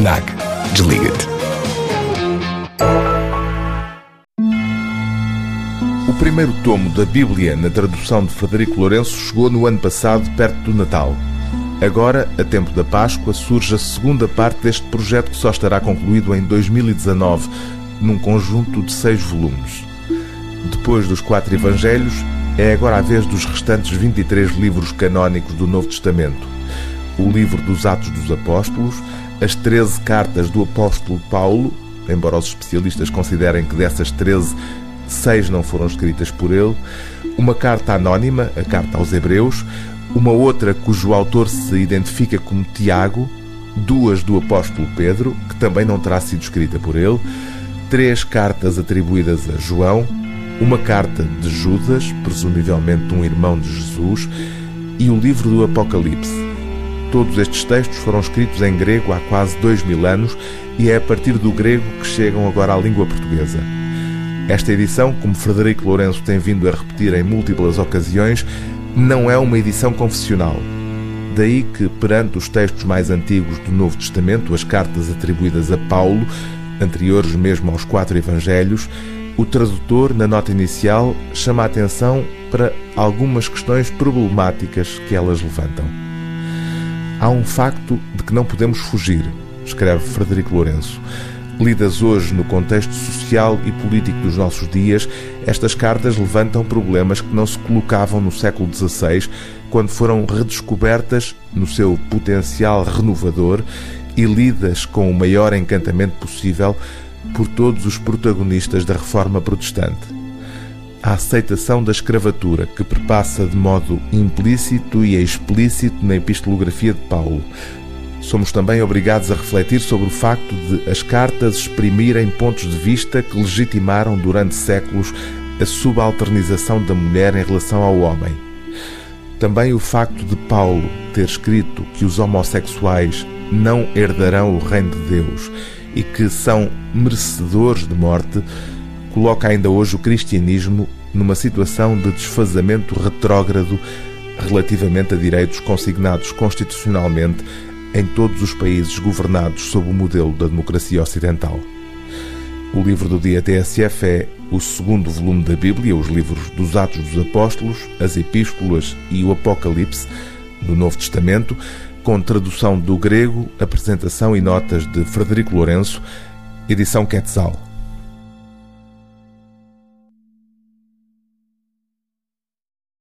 FNAC. Desliga-te. O primeiro tomo da Bíblia, na tradução de Frederico Lourenço, chegou no ano passado, perto do Natal. Agora, a tempo da Páscoa, surge a segunda parte deste projeto que só estará concluído em 2019, num conjunto de seis volumes. Depois dos quatro Evangelhos, é agora a vez dos restantes 23 livros canónicos do Novo Testamento. O livro dos Atos dos Apóstolos, as 13 cartas do apóstolo Paulo, embora os especialistas considerem que dessas 13, seis não foram escritas por ele, uma carta anónima, a carta aos Hebreus, uma outra cujo autor se identifica como Tiago, duas do apóstolo Pedro, que também não terá sido escrita por ele, três cartas atribuídas a João, uma carta de Judas, presumivelmente um irmão de Jesus, e o livro do Apocalipse. Todos estes textos foram escritos em grego há quase dois mil anos e é a partir do grego que chegam agora à língua portuguesa. Esta edição, como Frederico Lourenço tem vindo a repetir em múltiplas ocasiões, não é uma edição confessional. Daí que, perante os textos mais antigos do Novo Testamento, as cartas atribuídas a Paulo, anteriores mesmo aos quatro Evangelhos, o tradutor, na nota inicial, chama a atenção para algumas questões problemáticas que elas levantam. Há um facto de que não podemos fugir, escreve Frederico Lourenço. Lidas hoje no contexto social e político dos nossos dias, estas cartas levantam problemas que não se colocavam no século XVI, quando foram redescobertas no seu potencial renovador e lidas com o maior encantamento possível por todos os protagonistas da Reforma Protestante. A aceitação da escravatura, que perpassa de modo implícito e explícito na epistolografia de Paulo. Somos também obrigados a refletir sobre o facto de as cartas exprimirem pontos de vista que legitimaram durante séculos a subalternização da mulher em relação ao homem. Também o facto de Paulo ter escrito que os homossexuais não herdarão o reino de Deus e que são merecedores de morte, coloca ainda hoje o cristianismo numa situação de desfazamento retrógrado relativamente a direitos consignados constitucionalmente em todos os países governados sob o modelo da democracia ocidental. O livro do dia TSF é o segundo volume da Bíblia, os livros dos Atos dos Apóstolos, as Epístolas e o Apocalipse do Novo Testamento, com tradução do grego, apresentação e notas de Frederico Lourenço, edição Quetzal.